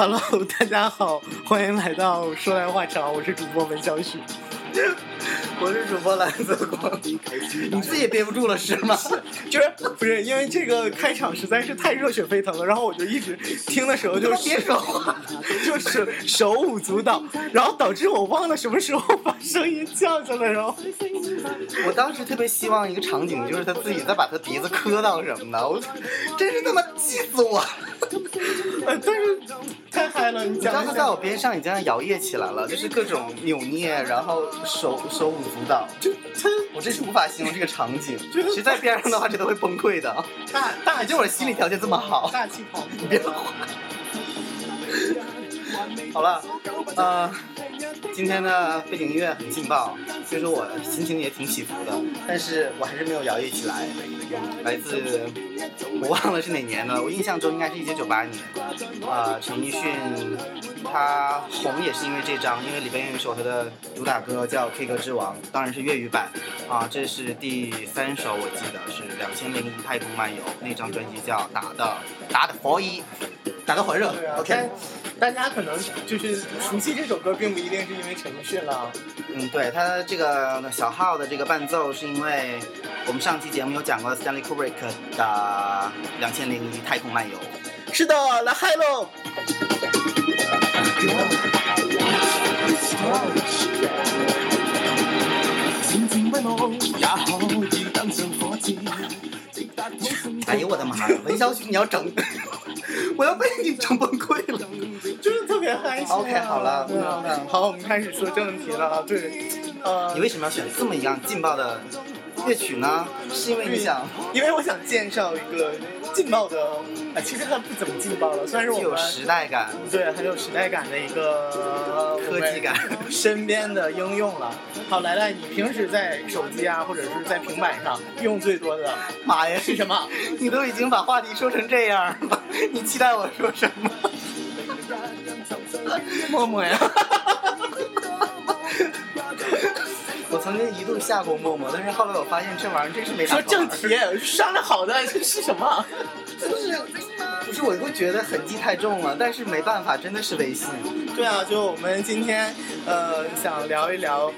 Hello，大家好，欢迎来到说来话长，我是主播文小许。我是主播蓝色光，你自己也憋不住了是吗？就是不是因为这个开场实在是太热血沸腾了，然后我就一直听的时候就是别说话，就是手舞足蹈，然后导致我忘了什么时候把声音降下来，然后我当时特别希望一个场景，就是他自己再把他鼻子磕到什么的，我真是他妈气死我！呃，但是太嗨了，你知道讲一下他在我边上已经摇曳起来了，就是各种扭捏，然后手手舞足蹈，就我真是无法形容这个场景。觉得谁在边上的话，觉得会崩溃的。大大就我心理条件这么好，大气跑，你，别话。好了，呃，今天的背景音乐很劲爆，所以说我心情也挺起伏的，但是我还是没有摇曳起来。来自我忘了是哪年了，我印象中应该是一九九八年。啊、陈奕迅他红也是因为这张，因为里边有一首他的主打歌叫《K 歌之王》，当然是粤语版。啊，这是第三首，我记得是两千零一太空漫游那张专辑叫《打的打的佛一》，打的火热。OK。但大家可能就是熟悉这首歌，并不一定是因为陈奕迅了。嗯，对，他这个小号的这个伴奏，是因为我们上期节目有讲过 Stanley Kubrick 的《两千零一太空漫游》。是的，来嗨喽！哎呦我的妈呀，文小旭你要整，我要被你整崩溃了。就是特别嗨啊 OK，好了嗯好，我们开始说正题了啊。对，呃，你为什么要选这么一样劲爆的乐曲呢？是因为你想因为我想介绍一个劲爆的，啊，其实它不怎么劲爆了，算是我们有时代感、对很有时代感的一个呃科技感。身边的应用了。好，来来，你平时在手机啊，或者是在平板上用最多的妈呀，是什么？你都已经把话题说成这样了，你期待我说什么？陌陌呀。我曾经一度下过陌陌，但是后来我发现这玩意儿真是没啥说正题，商量好的这是什么？就是不是我会觉得痕迹太重了，但是没办法，真的是微信。对啊，就我们今天呃想聊一聊，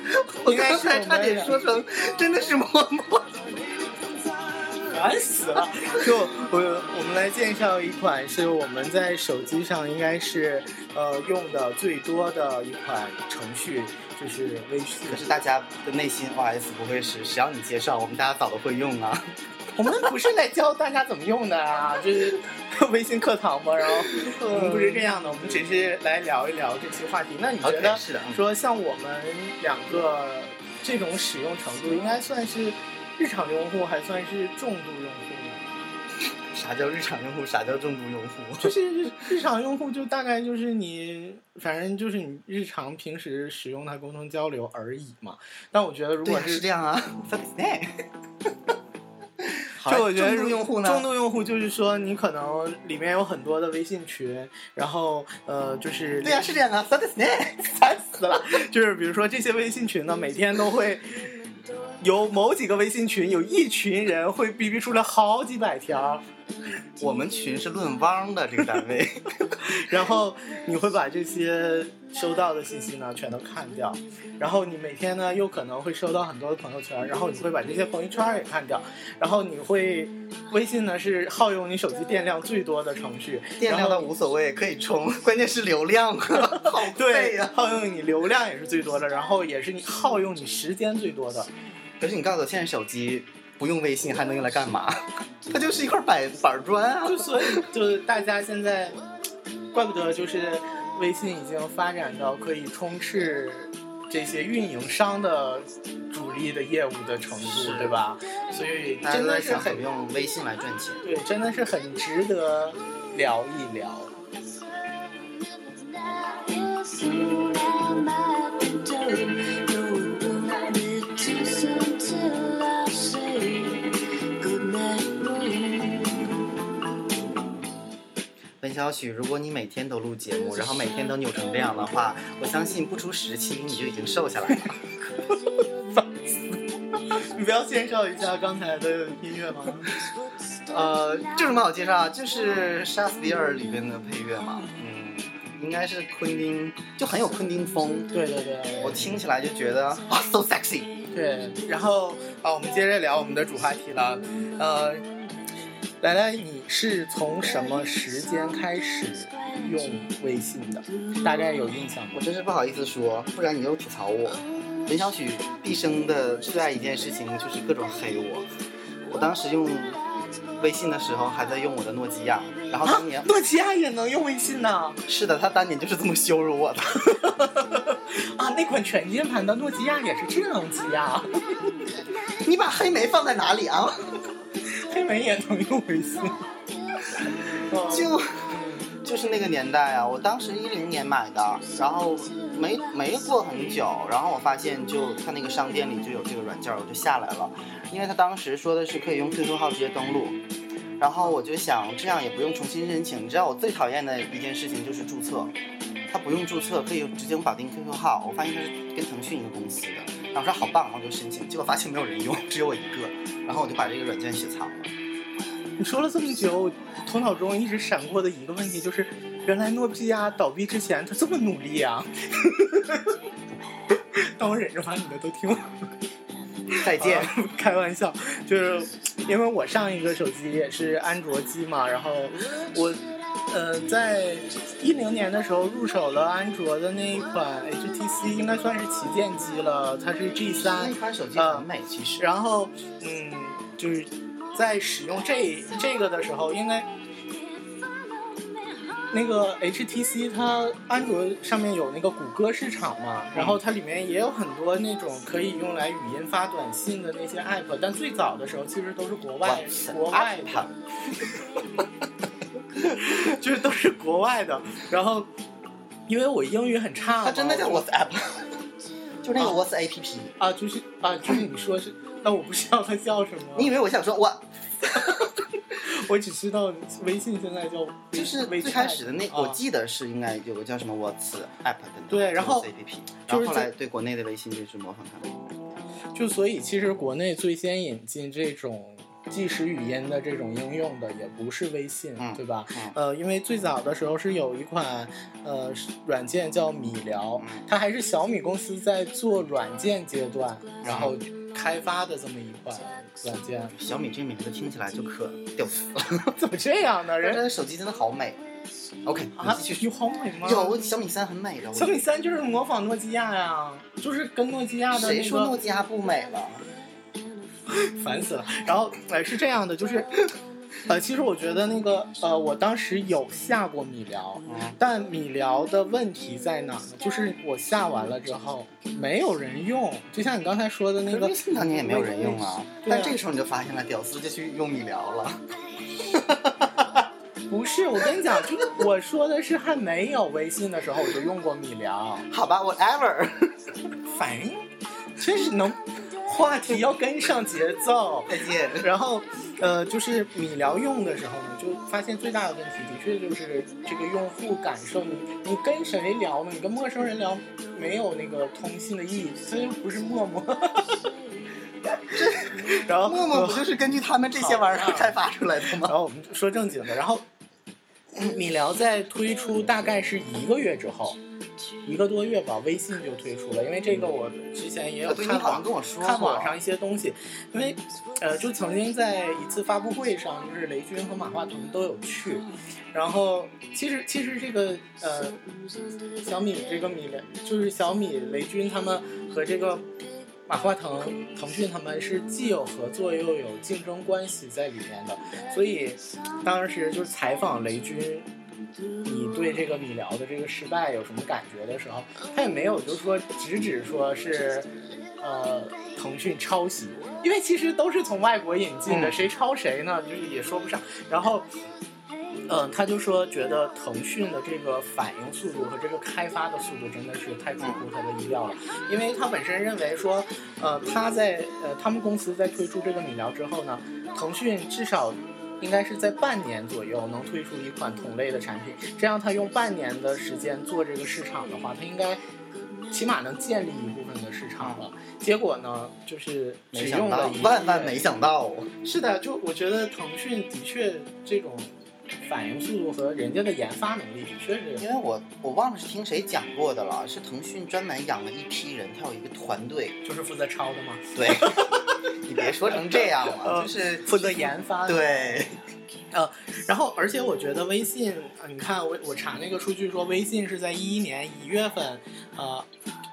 我应该是刚才差点说成真的是陌陌。烦死了！就我我们来介绍一款是我们在手机上应该是呃用的最多的一款程序，就是微信。可是大家的内心 OS 不会是谁让你介绍，我们大家早都会用啊。我们不是来教大家怎么用的啊，就是微信课堂嘛。然后我们不是这样的，我们只是来聊一聊这些话题。那你觉得是的嗯说像我们两个这种使用程度，应该算是日常用户，还算是重度用户呢？啥叫日常用户？啥叫重度用户？就是日日常用户，就大概就是你，反正就是你日常平时使用它沟通交流而已嘛。但我觉得，如对啊，果是是这样啊。好就我觉得重度用户呢？重度用户就是说，你可能里面有很多的微信群，然后呃，就是对啊，是这样啊。そうですね。烦死了。就是比如说这些微信群呢，每天都会 有某几个微信群，有一群人会哔哔出来好几百条，我们群是论汪的这个单位。然后你会把这些收到的信息呢全都看掉，然后你每天呢又可能会收到很多的朋友圈，然后你会把这些朋友圈也看掉，然后你会微信呢是耗用你手机电量最多的程序，电量倒无所谓，可以充，关键是流量 啊，好费对呀、耗用你流量也是最多的，然后也是你耗用你时间最多的。可是你告诉我，现在手机不用微信还能用来干嘛？它就是一块板板砖啊。就所以就是大家现在，怪不得就是微信已经发展到可以充斥这些运营商的主力的业务的程度，对吧？所以大家真的是都在想怎很么用微信来赚钱。对，真的是很值得聊一聊。任小许，如果你每天都录节目，然后每天都扭成这样的话，我相信不出十期你就已经瘦下来了。你不要介绍一下刚才的音乐吗？呃，这有什么好介绍啊？就是莎士比尔里边的配乐嘛。嗯，应该是昆汀，就很有昆汀风。对对对，我听起来就觉得啊，so sexy。对，然后啊，我们接着聊我们的主话题了。呃，来来，你是从什么时间开始用微信的？大概有印象吗我？真是不好意思说，不然你又吐槽我。林小许毕生的最爱一件事情就是各种黑我。我当时用微信的时候还在用我的诺基亚，然后当年、啊诺基亚也能用微信呢？是的，他当年就是这么羞辱我的。啊，那款全键盘的诺基亚也是智能机啊，你把黑莓放在哪里啊？黑莓也能用微信。就就是那个年代啊，我当时一零年买的，然后没没过很久，然后我发现就他那个商店里就有这个软件，我就下来了，因为他当时说的是可以用 QQ 号直接登录，然后我就想这样也不用重新申请。你知道我最讨厌的一件事情就是注册，他不用注册可以直接绑定 QQ 号，我发现他是跟腾讯一个公司的，然后说好棒，然后就申请，结果发现没有人用，只有我一个，然后我就把这个软件雪藏了。你说了这么久，我头脑中一直闪过的一个问题就是，原来诺基亚倒闭之前他这么努力啊！但我忍着把你的都听完。再见。啊开玩笑，就是因为我上一个手机也是安卓机嘛，然后我呃在一零年的时候入手了安卓的那一款 HTC，应该算是旗舰机了，它是 G 那三，款手机很美，其实。然后嗯就是在使用这这个的时候，因为。那个 HTC 它安卓上面有那个谷歌市场嘛，然后它里面也有很多那种可以用来语音发短信的那些 app，但最早的时候其实都是国外国外的，就是都是国外的。然后因为我英语很差嘛，它真的叫 WhatsApp，就那个 Whats APP。啊，就是啊，就是你说是，但我不知道它叫什么。你以为我想说我 我只知道微信现在叫就是最开始的那，啊我记得是应该有个叫什么 Whats App 的那个对然后 APP，就是然后后来在对国内的微信就是模仿它们。就所以其实国内最先引进这种即时语音的这种应用的也不是微信，嗯对吧？嗯呃，因为最早的时候是有一款呃软件叫米聊，嗯它还是小米公司在做软件阶段，然后开发的这么一款软件。小米这名字听起来就可屌丝了，怎么这样呢？人人家的手机真的好美。OK，啊有好美吗？有小米三很美的，小米三就是模仿诺基亚呀，就是跟诺基亚的谁那个说诺基亚不美了？烦死了。然后呃是这样的，就是呃其实我觉得那个呃我当时有下过米聊，嗯，但米聊的问题在哪呢？就是我下完了之后没有人用，就像你刚才说的那个微信当年也没有人用啊。但这个时候你就发现了，屌丝就去用米聊了。不是，我跟你讲，就是我说的是还没有微信的时候我就用过米聊，好吧，whatever。反应真是能话题要跟上节奏。再见。然后，呃，就是米聊用的时候呢，就发现最大的问题的确就是这个用户感受，你你跟谁聊呢？你跟陌生人聊没有那个通信的意义，虽然不是陌陌。然后陌陌不就是根据他们这些玩意儿开发出来的吗？然后我们说正经的，然后米聊在推出大概是一个月之后，一个多月吧，微信就推出了。因为这个我之前也有看网跟我说看网上一些东西，因为呃，就曾经在一次发布会上，就是雷军和马化腾都有去。然后其实其实这个呃小米这个米联就是小米雷军他们和这个马化腾、腾讯他们是既有合作又有竞争关系在里面的，所以当时就是采访雷军，你对这个米聊的这个失败有什么感觉的时候，他也没有就是说直指说是呃腾讯抄袭，因为其实都是从外国引进的，嗯谁抄谁呢？就是也说不上。然后。嗯，他就说觉得腾讯的这个反应速度和这个开发的速度真的是太出乎他的意料了，因为他本身认为说，呃，他在呃他们公司在推出这个米聊之后呢，腾讯至少应该是在半年左右能推出一款同类的产品。这样，他用半年的时间做这个市场的话，他应该起码能建立一部分的市场了。结果呢，就是只没想到用了，万万没想到，是的，就我觉得腾讯的确这种反应速度和人家的研发能力的确是因为我我忘了是听谁讲过的了，是腾讯专门养了一批人，他有一个团队，就是负责抄的吗，对，你别说成这样了，呃就是负责研发的。对，呃，然后而且我觉得微信，呃你看我我查那个数据说，微信是在一一年一月份，呃，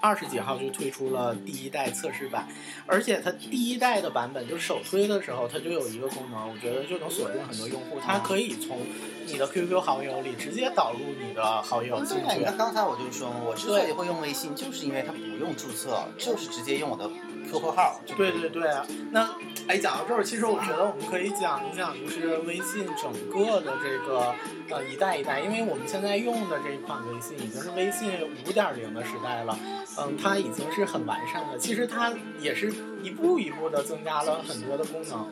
二十几号就推出了第一代测试版，而且它第一代的版本就是首推的时候，它就有一个功能，我觉得就能锁定很多用户，它可以从你的 QQ 好友里直接导入你的好友进对啊，你去看。刚才我就说，我之所以会用微信，就是因为它不用注册，就是直接用我的 QQ 号对对对，那哎，讲到这儿，其实我觉得我们可以讲一讲，就是微信整个的这个呃一代一代，因为我们现在用的这一款微信已经是微信五点零的时代了，嗯，它已经是很完善的。其实它也是一步一步的增加了很多的功能，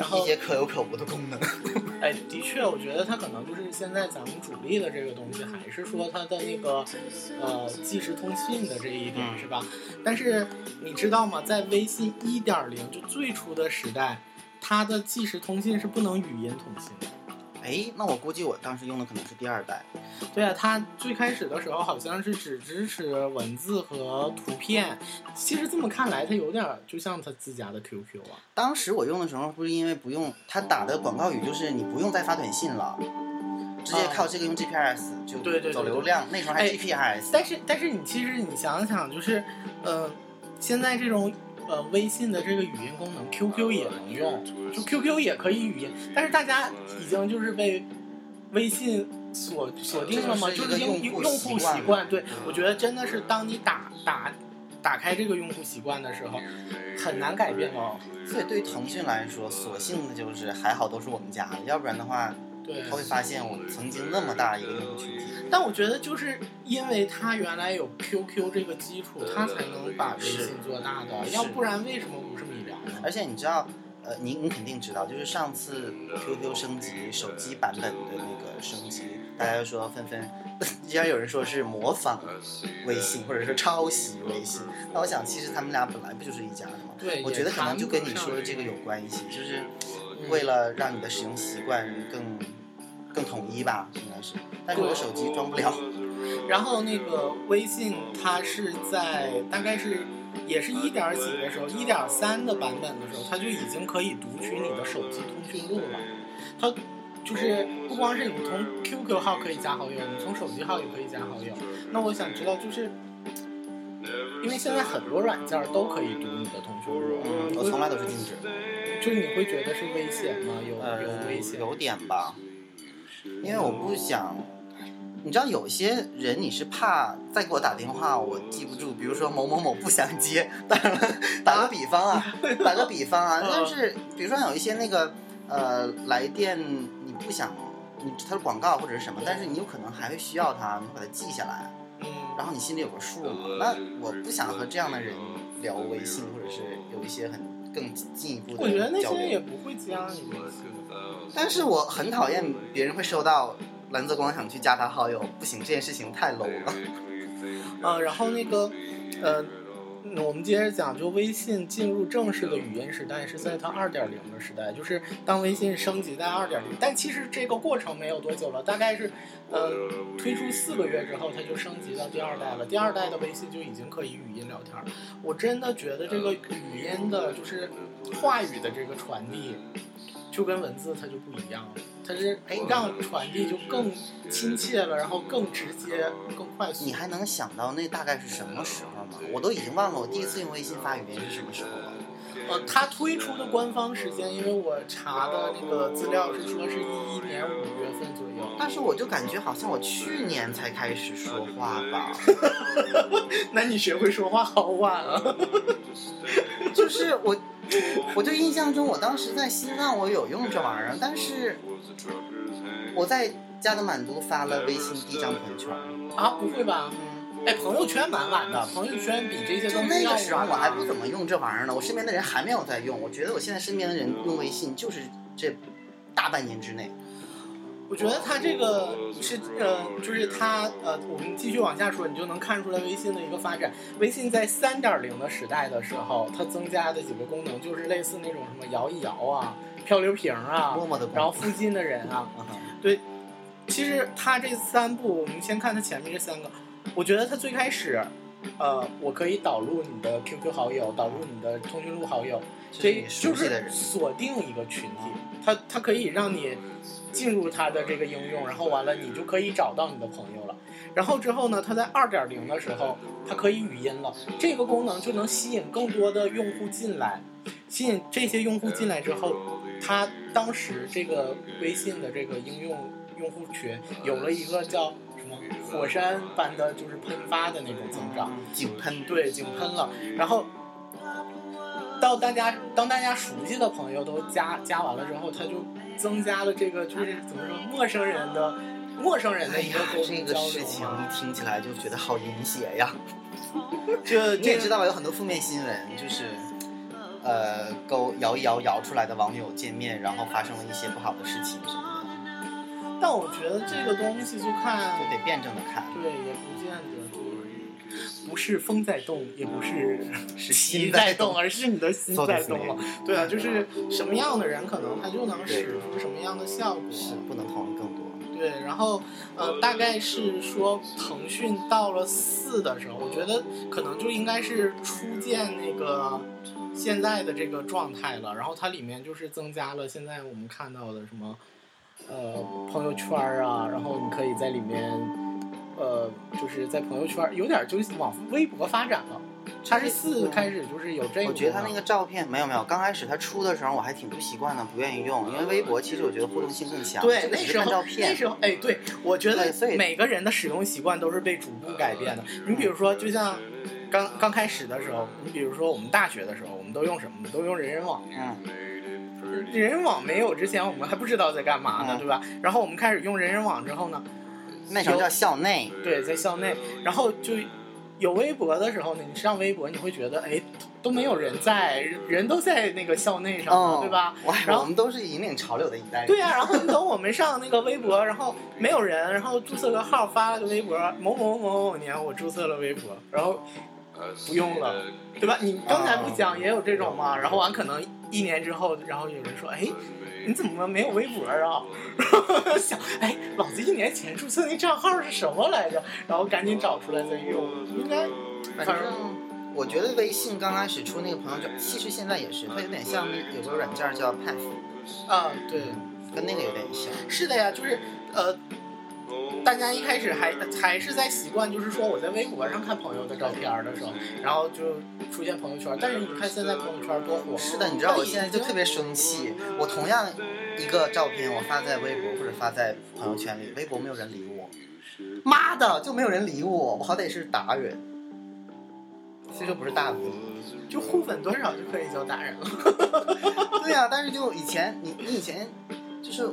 然后一些可有可无的功能。哎，的确，我觉得它可能就是现在咱们主力的这个东西，还是说它的那个呃即时通信的这一点，嗯是吧？但是你知道吗？在微信一点零就最初的时代，它的即时通信是不能语音通信的。哎，那我估计我当时用的可能是第二代。对啊，它最开始的时候好像是只支持文字和图片。其实这么看来，它有点儿就像它自家的 QQ 啊。当时我用的时候，不是因为不用它打的广告语，就是你不用再发短信了，直接靠这个用 GPS 就对对对走流量。那时候还哎 GPS，但是但是你其实你想想，就是呃，现在这种呃微信的这个语音功能，QQ 也能用，就 QQ 也可以语音，但是大家已经就是被微信锁锁定了嘛，就是是用用户习惯。对，我觉得真的是当你打打打开这个用户习惯的时候，很难改变哦。所以对于腾讯来说，索性的就是还好都是我们家的，要不然的话，对，他会发现我曾经那么大一个用户群体。但我觉得就是因为他原来有 QQ 这个基础，他才能把微信做大的，要不然为什么不是米聊呢？而且你知道，呃，你你肯定知道，就是上次 QQ 升级手机版本的那个升级，大家就说纷纷，既然有人说是模仿微信，或者是抄袭微信，那我想其实他们俩本来不就是一家的吗？对，我觉得可能就跟你说的这个有关系，就是为了让你的使用习惯更更统一吧，应该是。但是我手机装不了，然后那个微信它是在大概是也是一点几的时候，一点三的版本的时候，它就已经可以读取你的手机通讯录了。它就是不光是你从 QQ 号可以加好友，你从手机号也可以加好友。那我想知道，就是因为现在很多软件都可以读你的通讯录，嗯，我从来都是禁止。就是你会觉得是危险吗？有呃有危险？有点吧，因为我不想，你知道有些人你是怕再给我打电话我记不住，比如说某某某不想接，当然 了，打个比方啊，打个比方啊，嗯但是比如说有一些那个呃来电你不想，你它的广告或者是什么，但是你有可能还会需要它，你把它记下来，嗯，然后你心里有个数嘛。那我不想和这样的人聊微信，或者是有一些很更进一步的我觉得那些人也不会加你。但是我很讨厌别人会收到蓝泽光想去加他好友，不行，这件事情太 low 了。呃，然后那个，呃，嗯我们接着讲，就微信进入正式的语音时代是在它二点零的时代，就是当微信升级在二点零，但其实这个过程没有多久了，大概是，呃，推出四个月之后，它就升级到第二代了。第二代的微信就已经可以语音聊天儿。我真的觉得这个语音的，就是话语的这个传递，就跟文字它就不一样了。它是哎让传递就更亲切了，然后更直接、更快速。你还能想到那大概是什么时候吗？我都已经忘了我第一次用微信发语音是什么时候了。呃，它推出的官方时间，因为我查的那个资料是说是一一年五月份左右。但是我就感觉好像我去年才开始说话吧，那你学会说话好晚啊！就是我，我就印象中我当时在新浪我有用这玩意儿，但是我在加德满都发了微信第一张朋友圈。啊，不会吧？嗯，哎，朋友圈蛮晚的，朋友圈比这些就东西要那个时候晚我还不啊怎么用这玩意儿呢，我身边的人还没有在用。我觉得我现在身边的人用微信就是这大半年之内。我觉得它这个是呃，就是它呃，我们继续往下说，你就能看出来微信的一个发展。微信在三点零的时代的时候，它增加的几个功能就是类似那种什么摇一摇啊、漂流瓶啊，默默的然后附近的人啊，嗯哼对，其实它这三步，我们先看它前面这三个，我觉得它最开始，呃，我可以导入你的 QQ 好友，导入你的通讯录好友，所以就是锁定一个群体，它它可以让你进入它的这个应用，然后完了你就可以找到你的朋友了。然后之后呢，它在二点零的时候，它可以语音了，这个功能就能吸引更多的用户进来。吸引这些用户进来之后，它当时这个微信的这个应用用户群有了一个叫火山般的，就是喷发的那种增长。井喷对，井喷了。然后到大家当大家熟悉的朋友都加加完了之后，他就增加了这个就是怎么说陌生人的陌生人的一个沟，通交流个事情。一听起来就觉得好淫邪呀。就你也知道有很多负面新闻，就是呃勾摇一摇摇出来的网友见面，然后发生了一些不好的事情什么但我觉得这个东西就的，看就得辩证的看。对，也不见得就是不是风在动，也不是是旗心在动动，而是你的心そうですね在动了。对啊，就是什么样的人，可能他就能使出什么样的效果。是不能同意更多。对，然后呃，大概是说腾讯到了四的时候，我觉得可能就应该是初见那个现在的这个状态了。然后它里面就是增加了现在我们看到的什么 呃朋友圈啊，然后你可以在里面呃就是在朋友圈有点就是往微博发展了。它是四开始就是有这个，我觉得他那个照片没有没有，刚开始他出的时候我还挺不习惯的，不愿意用，因为微博其实我觉得互动性更强。对那时候照片那。时候哎，对我觉得每个人的使用习惯都是被逐步改变的。你比如说，就像刚刚开始的时候，你比如说我们大学的时候，我们都用什么？都用人人网。嗯，人人网没有之前，我们还不知道在干嘛呢，嗯对吧？然后我们开始用人人网之后呢，那时候叫校内，对，在校内，然后就有微博的时候呢，你上微博你会觉得，哎，都没有人在，人都在那个校内上对吧？然后我们都是引领潮流的一代人。对呀、然后等我们上那个微博，然后没有人，然后注册个号发了个微博，某某某某年我注册了微博，然后不用了，对吧？你刚才不讲也有这种嘛？然后完可能一年之后，然后有人说，哎，你怎么没有微博啊？然 后想，哎，老子一年前注册那账号是什么来着？然后赶紧找出来再用，应该反正我觉得微信刚开始出那个朋友圈，其实现在也是，它有点像那有个软件叫 Path，啊，对。跟那个有点像。是的呀，就是呃，大家一开始还还是在习惯，就是说我在微博上看朋友的照片的时候，然后就出现朋友圈。但是你看现在朋友圈多火，是的，你知道我现在就特别生气，我同样一个照片我发在微博或者发在朋友圈里，微博没有人理我，妈的就没有人理我，我好歹是达人，虽说不是大 V。就互粉多少就可以叫达人了。对呀、但是就以前你你以前就是，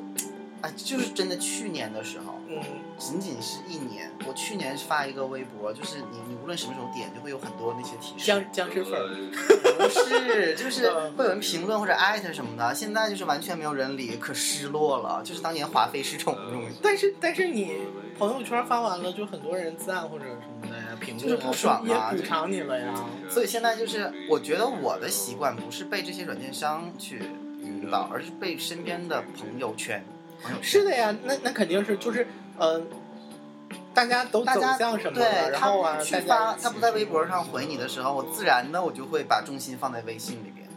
啊，就是真的去年的时候，嗯，仅仅是一年，我去年发一个微博，就是你你无论什么时候点，就会有很多那些提示。僵僵尸粉儿，不是，就是嗯会有人评论或者艾特什么的，现在就是完全没有人理，可失落了，就是当年华妃失宠那种。但是但是你朋友圈发完了，就很多人赞或者什么的呀，评论啊就是不爽啊也补偿你了呀。所以现在就是，我觉得我的习惯不是被这些软件商去引导，而是被身边的朋友圈。是的呀，那那肯定是就是嗯、呃大家都走大家向什么了，对然后啊，他去发他不在微博上回你的时候，我自然的我就会把重心放在微信里边，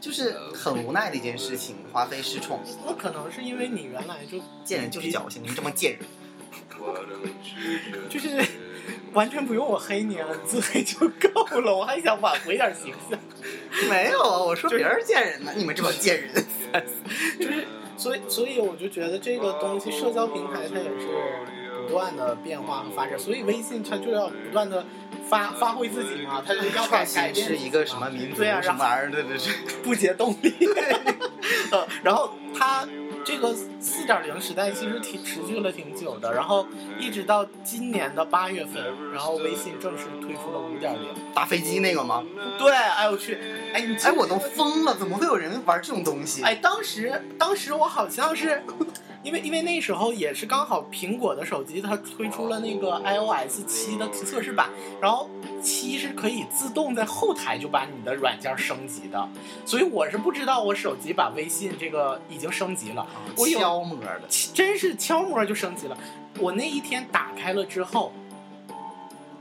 就是很无奈的一件事情，华妃失宠，那可能是因为你原来就贱人就是矫情，你们这么贱人。就是完全不用我黑你啊，你自黑就够了。我还想挽回点形象，没有啊，我说别人贱人呢，你们这帮贱人。就是所以所以我就觉得这个东西，社交平台它也是不断的变化和发展，所以微信它就要不断的发发挥自己嘛，他就要改改变是一个什么民族啊什么玩意儿？对对对。不竭动力。呃，然后他这这个四点零时代其实挺持续了挺久的，然后一直到今年的八月份，然后微信正式推出了五点零。打飞机那个吗？对，哎我去，哎你哎，我都疯了，怎么会有人玩这种东西？哎，当时当时我好像是，因为因为那时候也是刚好苹果的手机它推出了那个 iOS 七的测试版，然后七是可以自动在后台就把你的软件升级的，所以我是不知道我手机把微信这个已经升级了，我有敲模的，真是悄摸就升级了。我那一天打开了之后。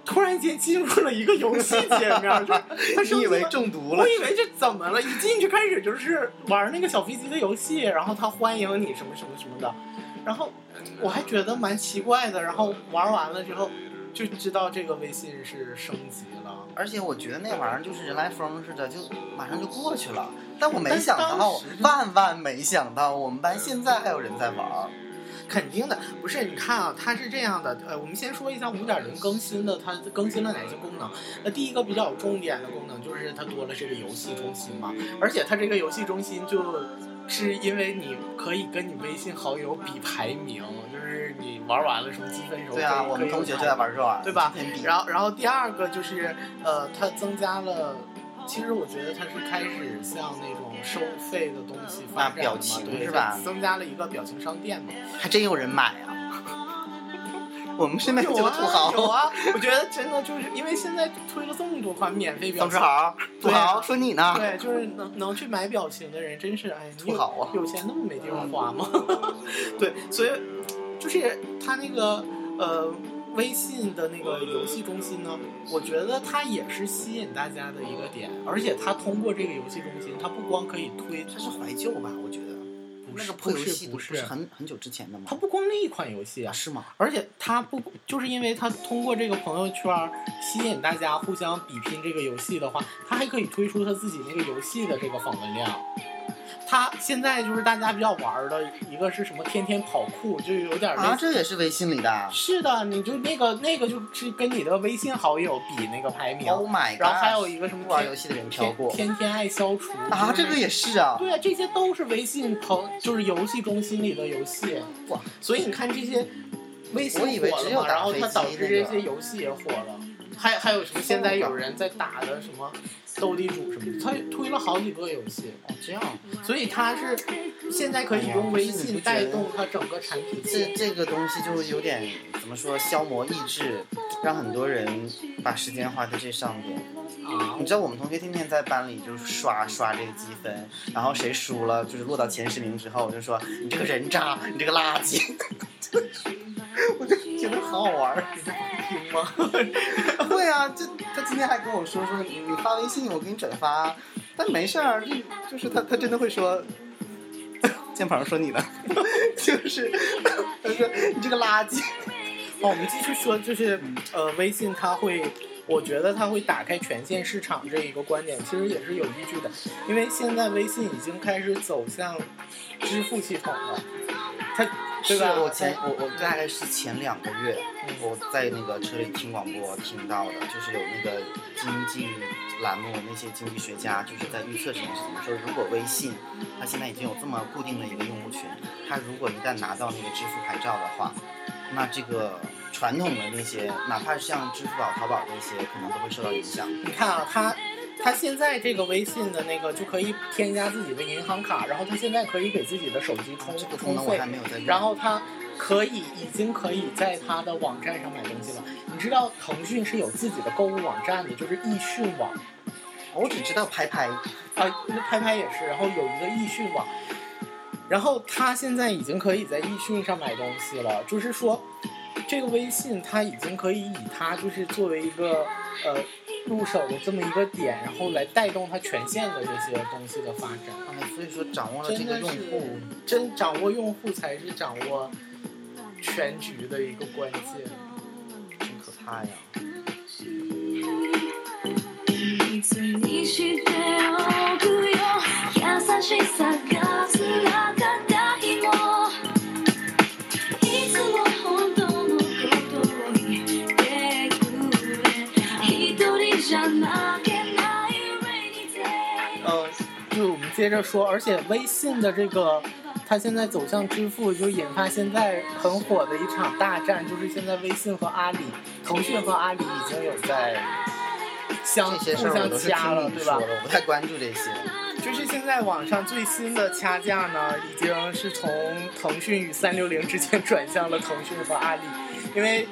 突然间进入了一个游戏界面，就 他你以为中毒了？我以为这怎么了？一进去开始就是玩那个小飞机的游戏，然后他欢迎你什么什么什么的，然后我还觉得蛮奇怪的。然后玩完了之后就知道这个微信是升级了，而且我觉得那玩意儿就是人来疯似的，就马上就过去了。但我没想到，万万没想到，我们班现在还有人在玩。肯定的，不是你看啊，它是这样的，呃，我们先说一下五点零更新的，它更新了哪些功能？那第一个比较有重点的功能就是它多了这个游戏中心嘛，而且它这个游戏中心就是因为你可以跟你微信好友比排名，就是你玩完了什么积分什么，对啊，我们同学就在玩这玩对吧？然后然后第二个就是呃，它增加了。其实我觉得它是开始向那种收费的东西发展嘛，对是吧？增加了一个表情商店嘛，还真有人买啊！我们身边有土豪，有啊！我觉得真的就是因为现在推了这么多款免费表情，土豪，土豪说你呢？对，就是能能去买表情的人，真是哎，土豪啊！有钱那么没地方花吗？对，所以就是他那个呃。微信的那个游戏中心呢，我觉得它也是吸引大家的一个点，而且它通过这个游戏中心，它不光可以推，它是怀旧吧？我觉得，不是破游戏，不是很很久之前的吗？它不光那一款游戏啊，是吗？而且它不就是因为它通过这个朋友圈吸引大家互相比拼这个游戏的话，它还可以推出它自己那个游戏的这个访问量。他现在就是大家比较玩的一个是什么？天天跑酷，就有点啊，这也是微信里的。是的，你就那个那个就是跟你的微信好友比那个排名。Oh my god！然后还有一个什么玩游戏的人飘过，天天爱消除啊，这个也是啊。对啊，这些都是微信朋，就是游戏中心里的游戏。哇，所以你看这些微信火了嘛，然后它导致这些游戏也火了。还还有什么？现在有人在打的什么斗地主什么的，他推了好几个游戏哦，这样，所以他是现在可以用微信带动他整个产品这这个东西就有点怎么说，消磨意志，让很多人把时间花在这上面。你知道我们同学天天在班里就是刷刷这个积分，然后谁输了就是落到前十名之后，就说你这个人渣，你这个垃圾。我就觉得好好玩听吗？会啊，就他今天还跟我说说你你发微信我给你转发，但没事儿，就就是他他真的会说，键盘说你的，就是他说你这个垃圾。哦，我们继续说，就是呃，微信它会，我觉得它会打开权限市场这一个观点，其实也是有依据的，因为现在微信已经开始走向支付系统了，它。是我前我我大概是前两个月，我在那个车里听广播听到的，就是有那个经济栏目那些经济学家就是在预测这件事情，说如果微信它现在已经有这么固定的一个用户群，它如果一旦拿到那个支付牌照的话，那这个传统的那些，哪怕是像支付宝、淘宝这些，可能都会受到影响。你看啊，它。他现在这个微信的那个就可以添加自己的银行卡，然后他现在可以给自己的手机充充费，然后他可以已经可以在他的网站上买东西了。你知道腾讯是有自己的购物网站的，就是易迅网。我只知道拍拍，啊，拍拍也是，然后有一个易迅网，然后他现在已经可以在易迅上买东西了，就是说这个微信他已经可以以它就是作为一个呃。入手的这么一个点，然后来带动它全线的这些东西的发展。哎，所以说掌握了这个用户，真掌握用户才是掌握全局的一个关键。真可怕呀！接着说，而且微信的这个它现在走向支付，就引发现在很火的一场大战，就是现在微信和阿里、腾讯和阿里已经有在相互相掐了，对吧我不太关注这些。就是现在网上最新的掐架呢，已经是从腾讯与三六零之间 转向了腾讯和阿里，因为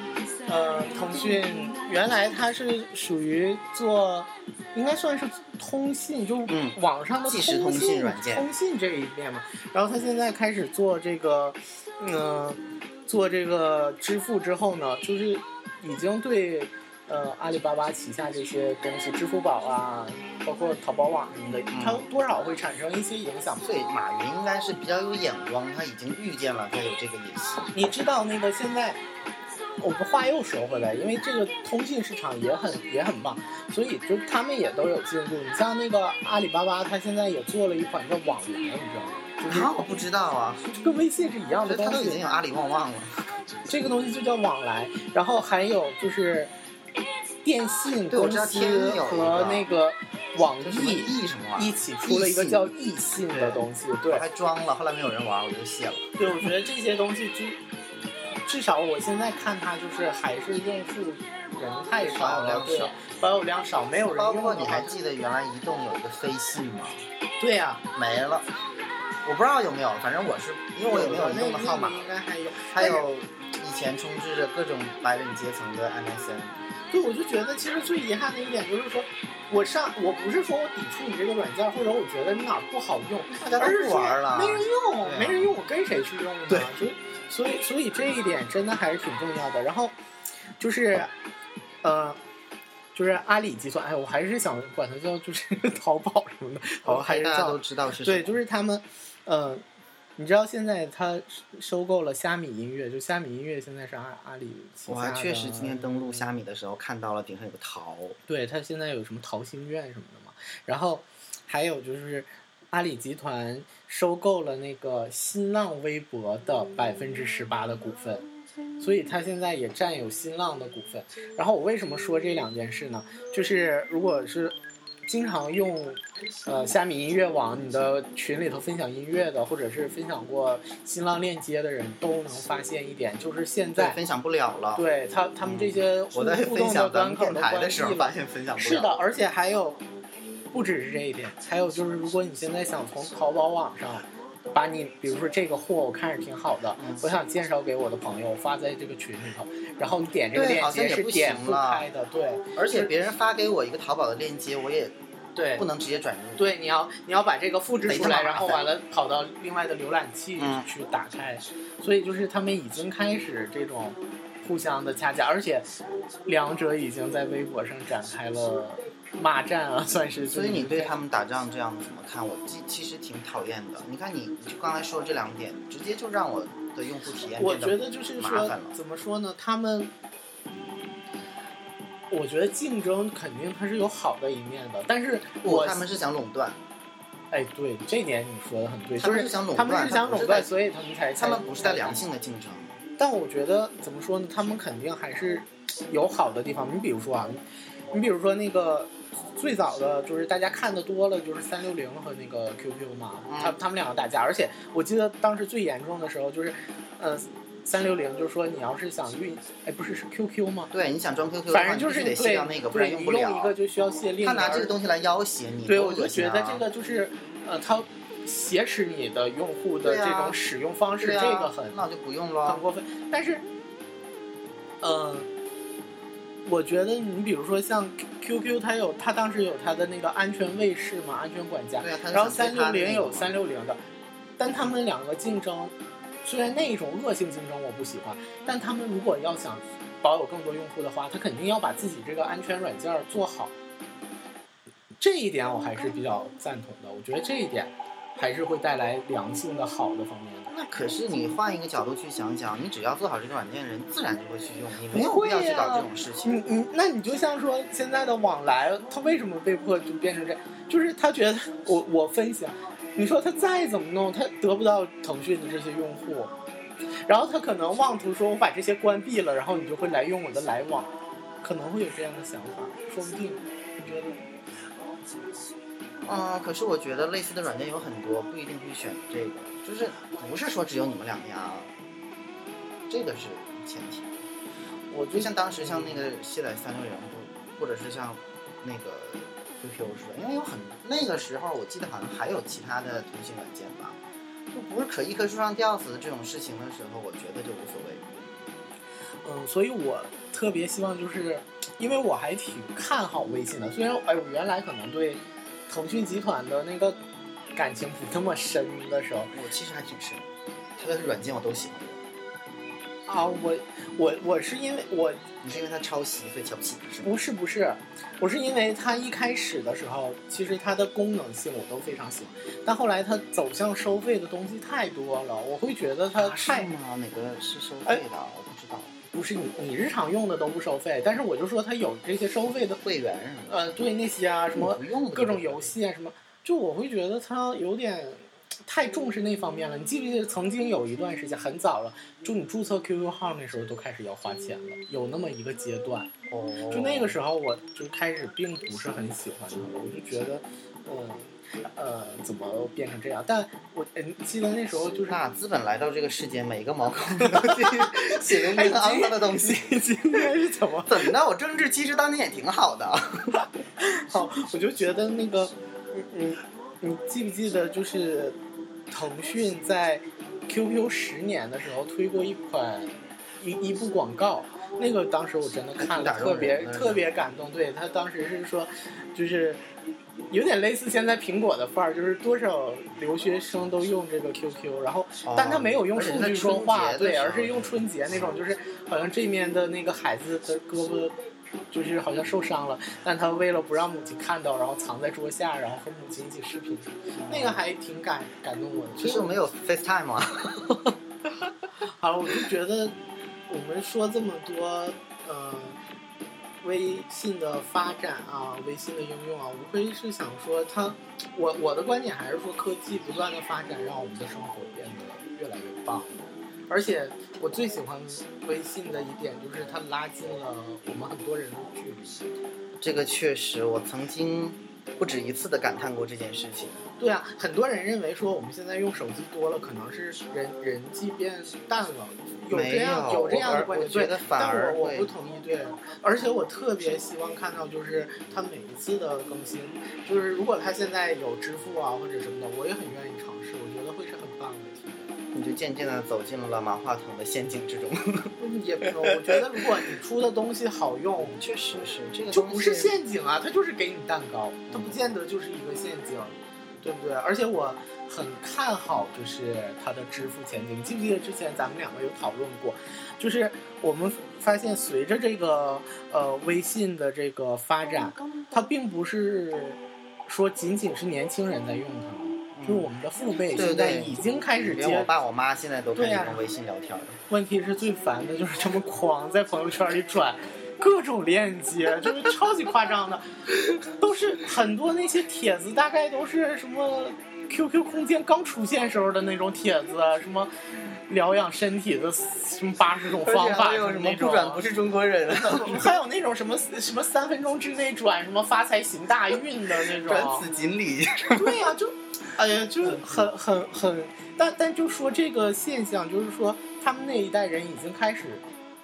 呃，腾讯原来它是属于做，应该算是通信，就嗯网上的即时通信信软件通信这一面嘛。然后他现在开始做这个，嗯、做这个支付之后呢，就是已经对。呃，阿里巴巴旗下这些东西，支付宝啊，包括淘宝网什么的，它多少会产生一些影响。所以马云应该是比较有眼光，他已经预见了他有这个野心。你知道那个现在，我们话又说回来，因为这个通信市场也很也很棒，所以就他们也都有进步。你像那个阿里巴巴，它现在也做了一款叫网来，你知道吗？就是 啊，我不知道啊，就跟微信是一样的东我觉得他都已经。有阿里旺旺了。这个东西就叫往来，然后还有就是电信公司和那个网易易什么一，起出了一个叫易信的东西，对我。还装了，后来没有人玩，我就卸了。对，我觉得这些东西就至少我现在看它就是还是用户人太少了，对保有量少，保有量少，没有人包用的话括你还记得原来移动有一个飞信吗？对呀、没了，我不知道有没有，反正我是因为我也没有移动的号码那。应该还有，还有以前充斥着各种白领阶层的 MSN，对，我就觉得其实最遗憾的一点就是说，我上我不是说我抵触你这个软件，或者我觉得你哪儿不好用，大家都不玩了。没人用，啊没人用，我跟谁去用呢？对就所以所以这一点真的还是挺重要的。然后就是呃。就是阿里集团，哎，我还是想管它叫就是 淘宝什么的，好，还是叫大家都知道是什对，就是他们，呃，你知道现在他收购了虾米音乐，就虾米音乐现在是阿阿里旗我下的。还确实今天登录虾米的时候看到了顶上有个桃，对，他现在有什么桃心愿什么的嘛，然后还有就是阿里集团收购了那个新浪微博的百分之十八的股份，所以他现在也占有新浪的股份。然后我为什么说这两件事呢？就是如果是经常用呃虾米音乐网你的群里头分享音乐的，或者是分享过新浪链接的人，都能发现一点，就是现在分享不了了。对他他们这些互我在互动的分享咱端们电口的关台的时候闭了。发现分享不了。是的，而且还有，不只是这一点，还有就是，如果你现在想从淘宝网上把你，比如说这个货我看着挺好的，嗯。我想介绍给我的朋友，发在这个群里头，然后你点这个链接是点不开的，对。而且别人发给我一个淘宝的链接，我也对不能直接转入。对，你要你要把这个复制出来，然后完了跑到另外的浏览器嗯去打开，所以就是他们已经开始这种互相的掐架，而且两者已经在微博上展开了骂战啊，算是。所以你对他们打仗这样怎么看？我其其实挺讨厌的。你看你，你就刚才说这两点，直接就让我的用户体验我觉得就是说麻烦了，怎么说呢？他们，我觉得竞争肯定它是有好的一面的，但是不，我他们是想垄断，哎，对这点你说的很对，他们就是是想垄断，他们是想垄断，所以他们才他们不是在良。性的竞争。但我觉得怎么说呢？他们肯定还是有好的地方。你比如说啊，你你比如说那个最早的就是大家看的多了，就是三六零和那个 QQ 嘛，嗯他他们两个打架，而且我记得当时最严重的时候就是，呃，三六零就是说你要是想运，哎，不是是 QQ 吗？对，你想装 QQ，反正就是得卸对掉那个，不然对，你不用一个。就需要卸另一他拿这个东西来要挟你，对，多我就觉得这个就是，呃，他挟持你的用户的这种使用方式，啊这个很那就不用了很。过分。但是，嗯、我觉得你比如说像 Q Q，它有它当时有它的那个安全卫士嘛，安全管家，对啊，然后三六零有三六零的，但他们两个竞争，虽然那种恶性竞争我不喜欢，但他们如果要想保有更多用户的话，他肯定要把自己这个安全软件做好。这一点我还是比较赞同的，我觉得这一点还是会带来良性的好的方面的。那可是你换一个角度去想想，你只要做好这个软件，人自然就会去用，你没有必要去搞这种事情。你你那你就像说现在的往来，他为什么被迫就变成这样？就是他觉得我我分析啊，你说他再怎么弄，他得不到腾讯的这些用户，然后他可能妄图说我把这些关闭了，然后你就会来用我的来往，可能会有这样的想法，说不定。你觉得？嗯，可是我觉得类似的软件有很多，不一定会选这个。就是不是说只有你们两家，这个是前提。我就像当时像那个卸载三六零，或者是像那个 QQ 似的，因为有很那个时候我记得好像还有其他的通信软件吧，就不是可一棵树上吊死的这种事情的时候，我觉得就无所谓。嗯，所以我特别希望就是，因为我还挺看好微信的，虽然哎我原来可能对腾讯集团的那个感情不那么深的时候我其实还挺深，他的软件我都喜欢。啊，我我我是因为我你是因为他抄袭所以瞧不起你是吗？不是不是，我是因为他一开始的时候，其实它的功能性我都非常喜欢，但后来它走向收费的东西太多了，我会觉得它太吗？哪个是收哎费的？我不知道。不是你你日常用的都不收费，但是我就说它有这些收费的，会员是吗？呃，对那些啊什么各种游戏啊什么，就我会觉得他有点太重视那方面了。你记不记得曾经有一段时间很早了，就你注册 QQ 号那时候都开始要花钱了，有那么一个阶段。哦，就那个时候我就开始并不是很喜欢他，我就觉得，嗯。呃，怎么变成这样？但我嗯，记得那时候就是啊资本来到这个世界，每个毛孔都去 写着那个肮脏的东西。今天是怎么？怎么的？我政治其实当年也挺好的。好，我就觉得那个，你你你记不记得，就是腾讯在 QQ 十年的时候推过一款一一部广告，那个当时我真的看了特别特别感动。对他当时是说，就是有点类似现在苹果的范儿，就是多少留学生都用这个 QQ，然后但他没有用数据说话，对，而是用春节那种，就是好像这面的那个孩子的胳膊。就是好像受伤了，但他为了不让母亲看到，然后藏在桌下，然后和母亲一起视频，那个还挺感感动我的。其实我没有 FaceTime 啊。好了，我就觉得我们说这么多，呃，微信的发展啊，微信的应用啊，无非是想说它，我我的观点还是说科技不断的发展，让我们的生活变得越来越棒。而且我最喜欢微信的一点就是它拉近了我们很多人的距离。这个确实，我曾经不止一次的感叹过这件事情。对啊，很多人认为说我们现在用手机多了，可能是人人际变淡了，有这样没有这样的我观点，但我我不同意，对，而且我特别希望看到就是它每一次的更新，就是如果它现在有支付啊或者什么的，我也很愿意尝试，你就渐渐的走进了马化腾的陷阱之中。嗯也不，我觉得如果你出的东西好用，确实是这个就不是陷阱啊，它就是给你蛋糕，它不见得就是一个陷阱，对不对？而且我很看好就是它的支付前景。你记不记得之前咱们两个有讨论过，就是我们发现随着这个呃微信的这个发展，它并不是说仅仅是年轻人在用它，就是我们的父辈对现在已经开始接。连我爸我妈现在都开始用微信聊天了。问题是最烦的就是他们狂在朋友圈里转各种链接，就是超级夸张的，都是很多那些帖子，大概都是什么 QQ 空间刚出现时候的那种帖子，啊什么疗养身体的什么八十种方法，还有什么不转不是中国人，还有那种什么什么三分钟之内转什么发财行大运的那种，转此锦鲤。对呀、就，哎呀，就很很很，但但就说这个现象，就是说他们那一代人已经开始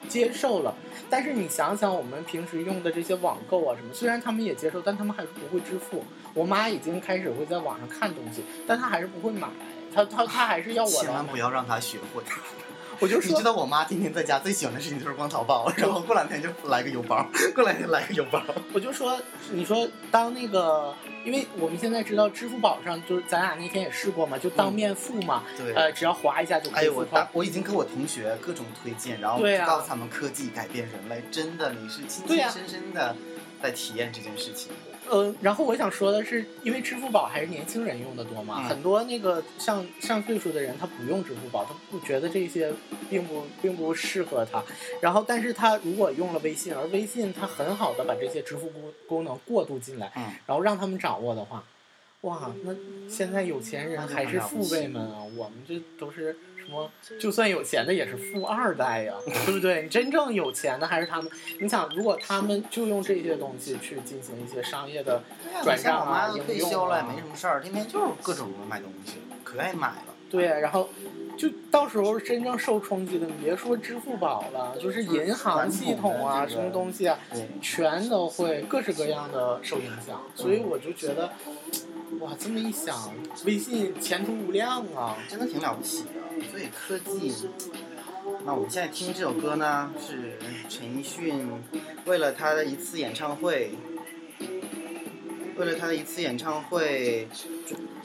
接受了，但是你想想，我们平时用的这些网购啊什么，虽然他们也接受，但他们还是不会支付。我妈已经开始会在网上看东西，但她还是不会买，她她她还是要我千万不。要让他学会。我就说你知，道我妈天天在家最喜欢的事情就是逛淘宝，然后过两天就来个邮包，过两天来个邮包。我就说，你说当那个，因为我们现在知道支付宝上，就是咱俩那天也试过嘛，就当面付嘛，对呃，只要划一下就可以付款大。我已经跟我同学各种推荐，然后告诉他们科技改变人类，真的你是亲对啊亲深深的在体验这件事情。呃，然后我想说的是，因为支付宝还是年轻人用的多嘛，嗯很多那个上上岁数的人他不用支付宝，他不觉得这些并不并不适合他。然后，但是他如果用了微信，而微信它很好的把这些支付功功能过渡进来，嗯，然后让他们掌握的话，哇，那现在有钱人还是父辈们啊，我们这都是什么？就算有钱的也是富二代呀，对不对？真正有钱的还是他们。你想，如果他们就用这些东西去进行一些商业的转账啊退休了也啊没什么事儿，天天就是各种卖东西，可愿意买了。对，然后就到时候真正受冲击的，你别说支付宝了，就是银行系统啊，什么东西啊，全都会各式各样的受影响。所以我就觉得，哇，这么一想，微信前途无量啊！真的挺了不起的。所以科技，那我们现在听这首歌呢，是陈奕迅为了他的一次演唱会，为了他的一次演唱会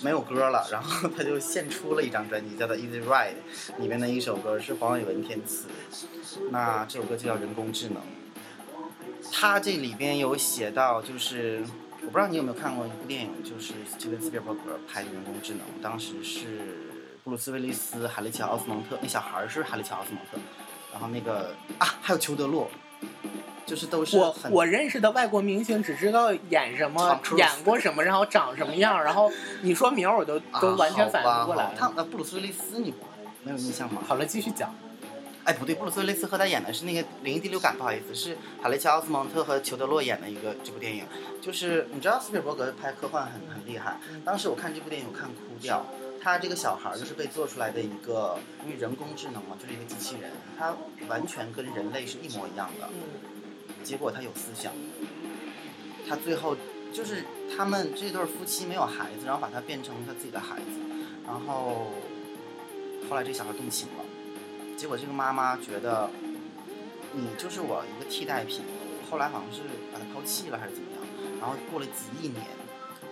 没有歌了，然后他就献出了一张专辑，叫做《Easy Ride》，里面的一首歌是黄伟文填词，那这首歌就叫《人工智能》。他这里边有写到，就是我不知道你有没有看过一部电影，就是斯蒂芬斯皮尔伯格拍的《人工智能》，当时是布鲁斯威利斯、海利乔奥斯蒙特，那小孩儿是海利乔奥斯蒙特，然后那个啊还有裘德洛，就是都是我我认识的外国明星只知道演什么演过什么，然后长什么样，然后你说名儿我都都完全反应不过来他呃布鲁斯威利斯你没有印象吗？好了，继续讲。哎，不对，布鲁斯威利斯和他演的是那个《灵异第六感》，不好意思，是海雷乔奥斯蒙特和裘德洛演的一个这部电影。就是你知道斯皮尔伯格拍科幻很很厉害，当时我看这部电影我看哭掉。他这个小孩儿就是被做出来的一个，因为人工智能嘛，就是一个机器人，他完全跟人类是一模一样的。嗯，结果他有思想，他最后就是他们这对夫妻没有孩子，然后把他变成他自己的孩子，然后后来这小孩动情了，结果这个妈妈觉得你就是我一个替代品，后来好像是把他抛弃了还是怎么样，然后过了几亿年，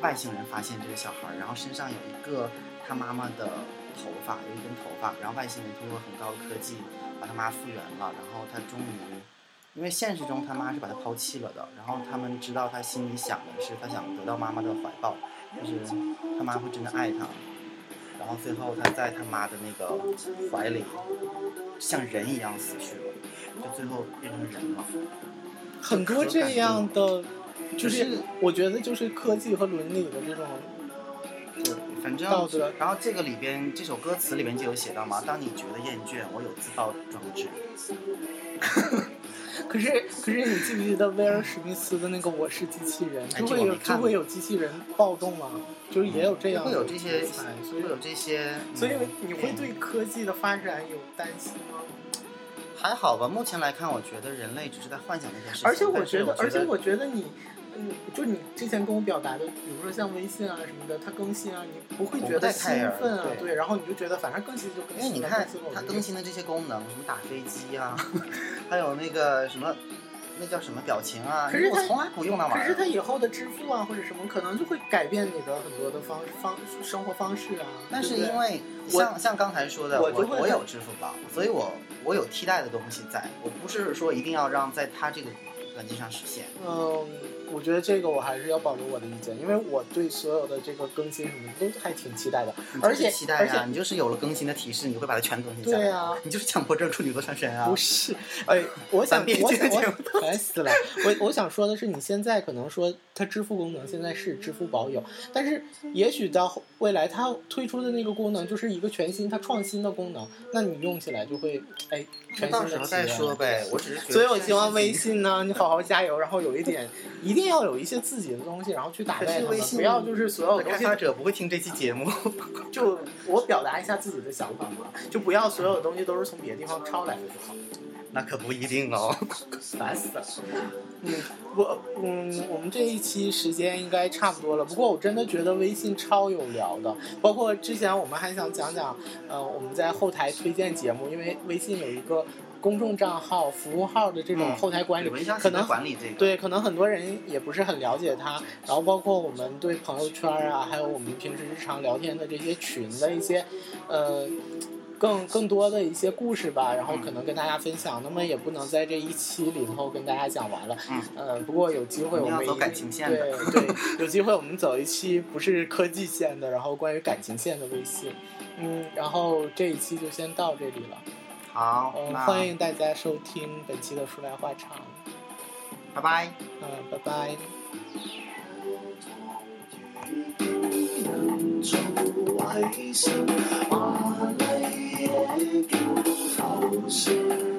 外星人发现这个小孩，然后身上有一个他妈妈的头发，有一根头发，然后外星人通过很高的科技把他妈复原了，然后他终于。因为现实中他妈是把他抛弃了的，然后他们知道他心里想的是他想得到妈妈的怀抱，就是他妈会真的爱他，然后最后他在他妈的那个怀里像人一样死去了，就最后变成人了。很多这样的，就就是是我觉得就是科技和伦理的这种对，反正。然后这个里边这首歌词里边就有写到嘛，当你觉得厌倦，我有自爆装置。可是，可是你记不记得威尔史密斯的那个《我是机器人》，哎就会有就会有机器人暴动啊，就是也有这样的会有这些，所以会有这些，所以嗯你会对科技的发展有担心吗？还好吧？目前来看，我觉得人类只是在幻想那件事情。而且我觉得，而且我觉得你，嗯，就你之前跟我表达的，比如说像微信啊什么的，它更新啊，你不会觉得兴奋啊，对对，然后你就觉得反正更新就更新，因为你看它更新的这些功能，什么打飞机啊，还有那个什么，那叫什么表情啊，可是我从来不用那玩意儿。可是它以后的支付啊或者什么，可能就会改变你的很多的方方生活方式啊。但是因为像像刚才说的，我我我有支付宝，所以我我有替代的东西在，我不是说一定要让在它这个软件上实现。嗯，我觉得这个我还是要保留我的意见，因为我对所有的这个更新什么都还挺期待的。而且而期待呀、且你就是有了更新的提示，你会把它全更新下来。对啊，你就是强迫症处女座上身啊不！是，哎，我想我想我烦死了。我我想说的是，你现在可能说它支付功能现在是支付宝有，但是也许到后未来它推出的那个功能就是一个全新、它创新的功能，那你用起来就会哎全新的到时候再说呗。我只是觉得，所以我希望微。信呢，你好好加油，然后有一点，一定要有一些自己的东西，然后去打败他们，是微信不要就是所有东西开发者不会听这期节目。就我表达一下自己的想法嘛，就不要所有的东西都是从别的地方抄来的就好。那可不一定哦。烦死了。嗯，我嗯，我们这一期时间应该差不多了。不过我真的觉得微信超有聊的，包括之前我们还想讲讲，呃，我们在后台推荐节目，因为微信有一个公众账号、服务号的这种嗯后台管理，可能管理这个。对，可能很多人也不是很了解它，然后包括我们对朋友圈啊，还有我们平时日常聊天的这些群的一些，呃，更更多的一些故事吧，然后可能跟大家分享。那么也不能在这一期里头跟大家讲完了，嗯，呃，不过有机会我们要走感情线的对对，有机会我们走一期不是科技线的，然后关于感情线的微信，嗯，然后这一期就先到这里了，好，欢迎大家收听本期的说来话长，拜拜。嗯，拜拜。做偽神，華麗野叫頭上。